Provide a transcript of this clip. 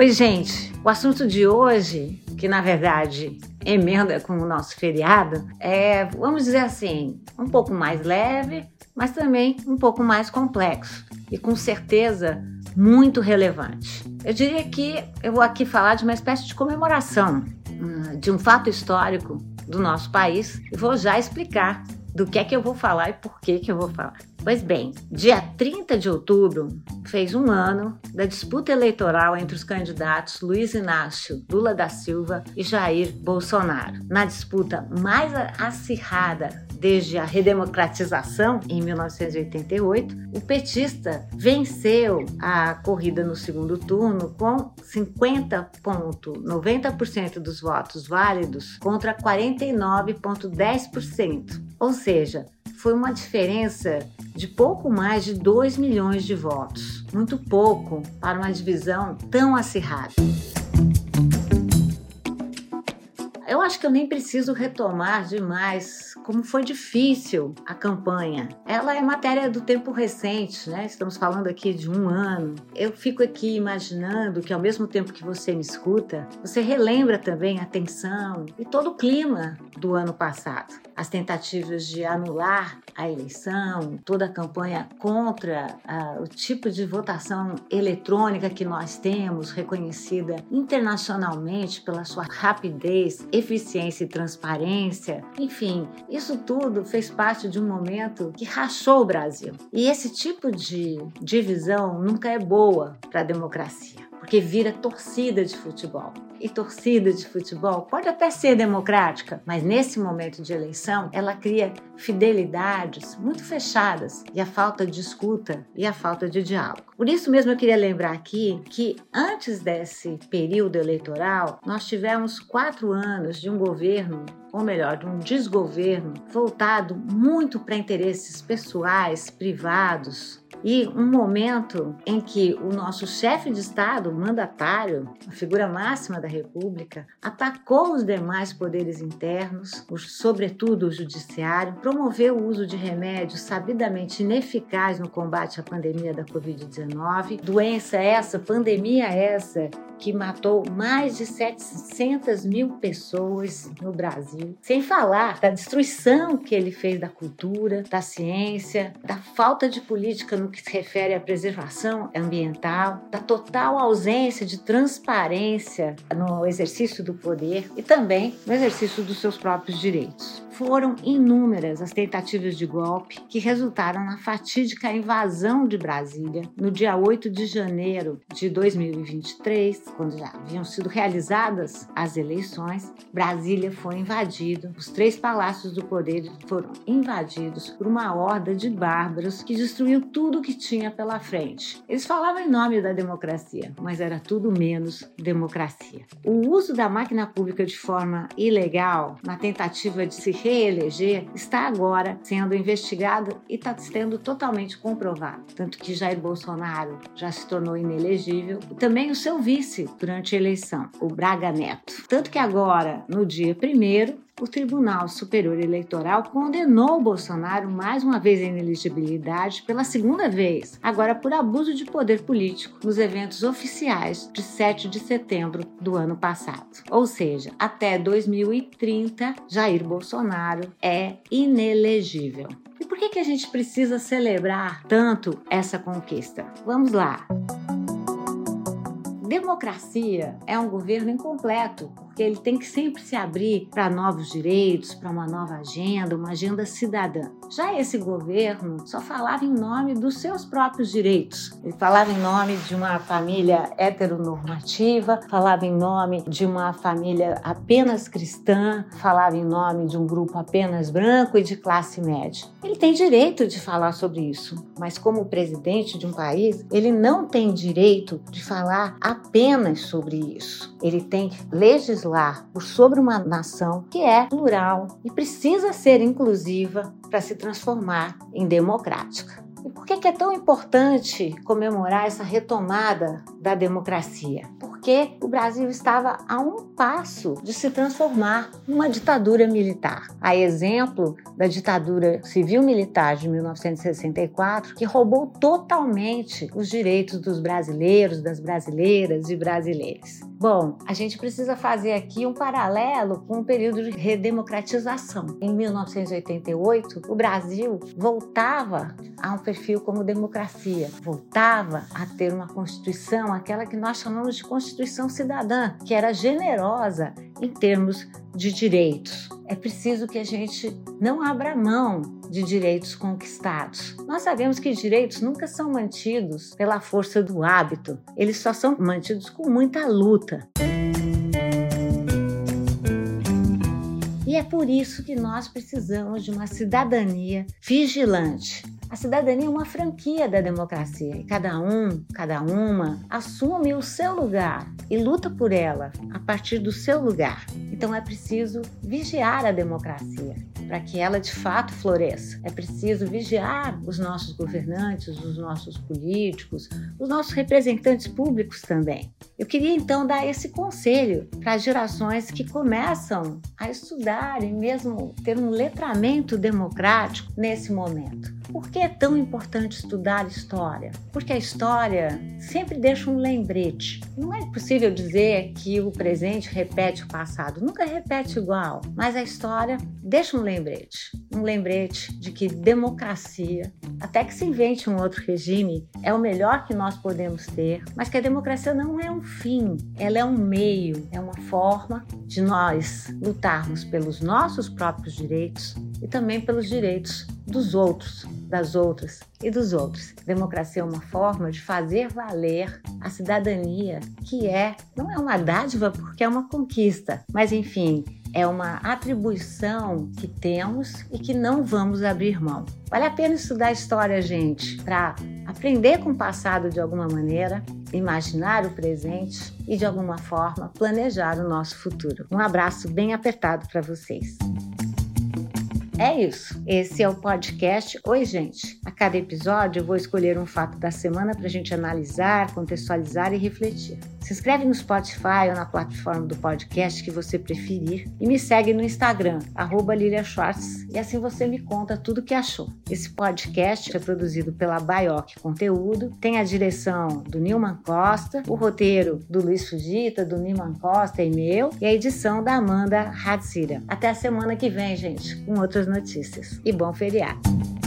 Oi, gente. O assunto de hoje, que na verdade emenda com o nosso feriado, é, vamos dizer assim, um pouco mais leve, mas também um pouco mais complexo e com certeza muito relevante. Eu diria que eu vou aqui falar de uma espécie de comemoração hum, de um fato histórico do nosso país e vou já explicar do que é que eu vou falar e por que que eu vou falar. Pois bem, dia 30 de outubro fez um ano da disputa eleitoral entre os candidatos Luiz Inácio Lula da Silva e Jair Bolsonaro. Na disputa mais acirrada desde a redemocratização em 1988, o petista venceu a corrida no segundo turno com 50,90% dos votos válidos contra 49,10%. Ou seja, foi uma diferença de pouco mais de 2 milhões de votos. Muito pouco para uma divisão tão acirrada. Acho que eu nem preciso retomar demais como foi difícil a campanha. Ela é matéria do tempo recente, né? Estamos falando aqui de um ano. Eu fico aqui imaginando que ao mesmo tempo que você me escuta, você relembra também a tensão e todo o clima do ano passado. As tentativas de anular a eleição, toda a campanha contra uh, o tipo de votação eletrônica que nós temos, reconhecida internacionalmente pela sua rapidez, eficiência e transparência. Enfim, isso tudo fez parte de um momento que rachou o Brasil. E esse tipo de divisão nunca é boa para a democracia porque vira torcida de futebol. E torcida de futebol pode até ser democrática, mas nesse momento de eleição ela cria fidelidades muito fechadas e a falta de escuta e a falta de diálogo. Por isso mesmo eu queria lembrar aqui que antes desse período eleitoral nós tivemos quatro anos de um governo ou melhor, de um desgoverno voltado muito para interesses pessoais, privados, e um momento em que o nosso chefe de Estado, mandatário, a figura máxima da República, atacou os demais poderes internos, sobretudo o judiciário, promoveu o uso de remédios sabidamente ineficazes no combate à pandemia da Covid-19, doença essa, pandemia essa, que matou mais de 700 mil pessoas no Brasil. Sem falar da destruição que ele fez da cultura, da ciência, da falta de política no que se refere à preservação ambiental, da total ausência de transparência no exercício do poder e também no exercício dos seus próprios direitos. Foram inúmeras as tentativas de golpe que resultaram na fatídica invasão de Brasília no dia 8 de janeiro de 2023, quando já haviam sido realizadas as eleições. Brasília foi invadido, os três palácios do poder foram invadidos por uma horda de bárbaros que destruiu tudo que tinha pela frente. Eles falavam em nome da democracia, mas era tudo menos democracia. O uso da máquina pública de forma ilegal, na tentativa de se reeleger está agora sendo investigado e está sendo totalmente comprovado. Tanto que Jair Bolsonaro já se tornou inelegível e também o seu vice durante a eleição, o Braga Neto. Tanto que agora, no dia primeiro, o Tribunal Superior Eleitoral condenou Bolsonaro mais uma vez em inelegibilidade pela segunda vez, agora por abuso de poder político nos eventos oficiais de 7 de setembro do ano passado. Ou seja, até 2030, Jair Bolsonaro é inelegível. E por que, que a gente precisa celebrar tanto essa conquista? Vamos lá! Democracia é um governo incompleto porque ele tem que sempre se abrir para novos direitos, para uma nova agenda, uma agenda cidadã. Já esse governo só falava em nome dos seus próprios direitos. Ele falava em nome de uma família heteronormativa, falava em nome de uma família apenas cristã, falava em nome de um grupo apenas branco e de classe média. Ele tem direito de falar sobre isso, mas como presidente de um país, ele não tem direito de falar apenas sobre isso. Ele tem legislação legislar por sobre uma nação que é plural e precisa ser inclusiva para se transformar em democrática. E por que é tão importante comemorar essa retomada da democracia? Porque o Brasil estava a um passo de se transformar numa ditadura militar. A exemplo da ditadura civil-militar de 1964, que roubou totalmente os direitos dos brasileiros, das brasileiras e brasileiros. Bom, a gente precisa fazer aqui um paralelo com o período de redemocratização. Em 1988, o Brasil voltava a um perfil como democracia, voltava a ter uma constituição, aquela que nós chamamos de Constituição Cidadã, que era generosa em termos de direitos. É preciso que a gente não abra mão de direitos conquistados. Nós sabemos que direitos nunca são mantidos pela força do hábito, eles só são mantidos com muita luta. E é por isso que nós precisamos de uma cidadania vigilante, a cidadania é uma franquia da democracia e cada um, cada uma, assume o seu lugar e luta por ela a partir do seu lugar. Então é preciso vigiar a democracia para que ela de fato floresça. É preciso vigiar os nossos governantes, os nossos políticos, os nossos representantes públicos também. Eu queria então dar esse conselho para as gerações que começam a estudar e mesmo ter um letramento democrático nesse momento. Por que é tão importante estudar história? Porque a história sempre deixa um lembrete. Não é possível dizer que o presente repete o passado, nunca repete igual, mas a história deixa um lembrete. Um lembrete de que democracia, até que se invente um outro regime, é o melhor que nós podemos ter, mas que a democracia não é um fim, ela é um meio, é uma forma de nós lutarmos pelos nossos próprios direitos e também pelos direitos dos outros, das outras e dos outros. Democracia é uma forma de fazer valer a cidadania, que é, não é uma dádiva porque é uma conquista, mas enfim, é uma atribuição que temos e que não vamos abrir mão. Vale a pena estudar história, gente, para aprender com o passado de alguma maneira, imaginar o presente e de alguma forma planejar o nosso futuro. Um abraço bem apertado para vocês. É isso. Esse é o podcast Oi, gente. A cada episódio eu vou escolher um fato da semana para a gente analisar, contextualizar e refletir. Se inscreve no Spotify ou na plataforma do podcast que você preferir e me segue no Instagram, arroba Lilia Schwartz, e assim você me conta tudo o que achou. Esse podcast é produzido pela Baioc Conteúdo, tem a direção do Nilman Costa, o roteiro do Luiz Fugita, do Nilman Costa e meu, e a edição da Amanda Hadsira. Até a semana que vem, gente, com outras notícias. E bom feriado!